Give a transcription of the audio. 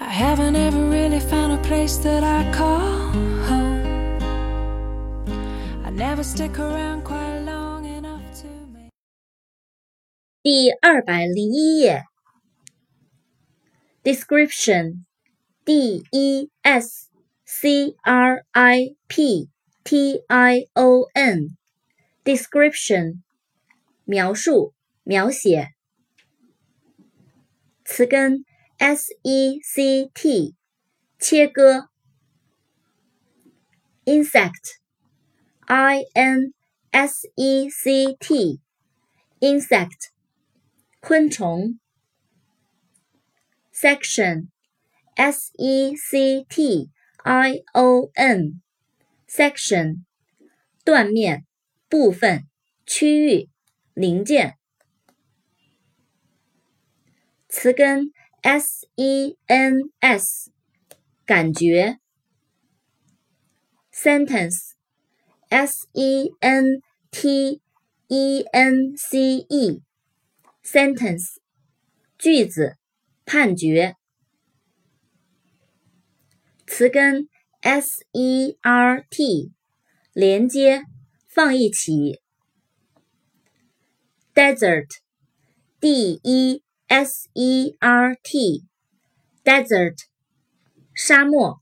I haven't ever really found a place that I call home. I never stick around quite long enough to make. 第二百零一页，description D E S C R I P T I O N description 描述、描写。词根 s e c t 切割。insect i n s e c t insect 昆虫。section s e c t i o n section 断面、部分、区域、零件。词根 s e n s 感觉。sentence s e n t e n c e sentence 句子判决。词根 s e r t 连接放一起。desert d e S E R T desert 沙漠。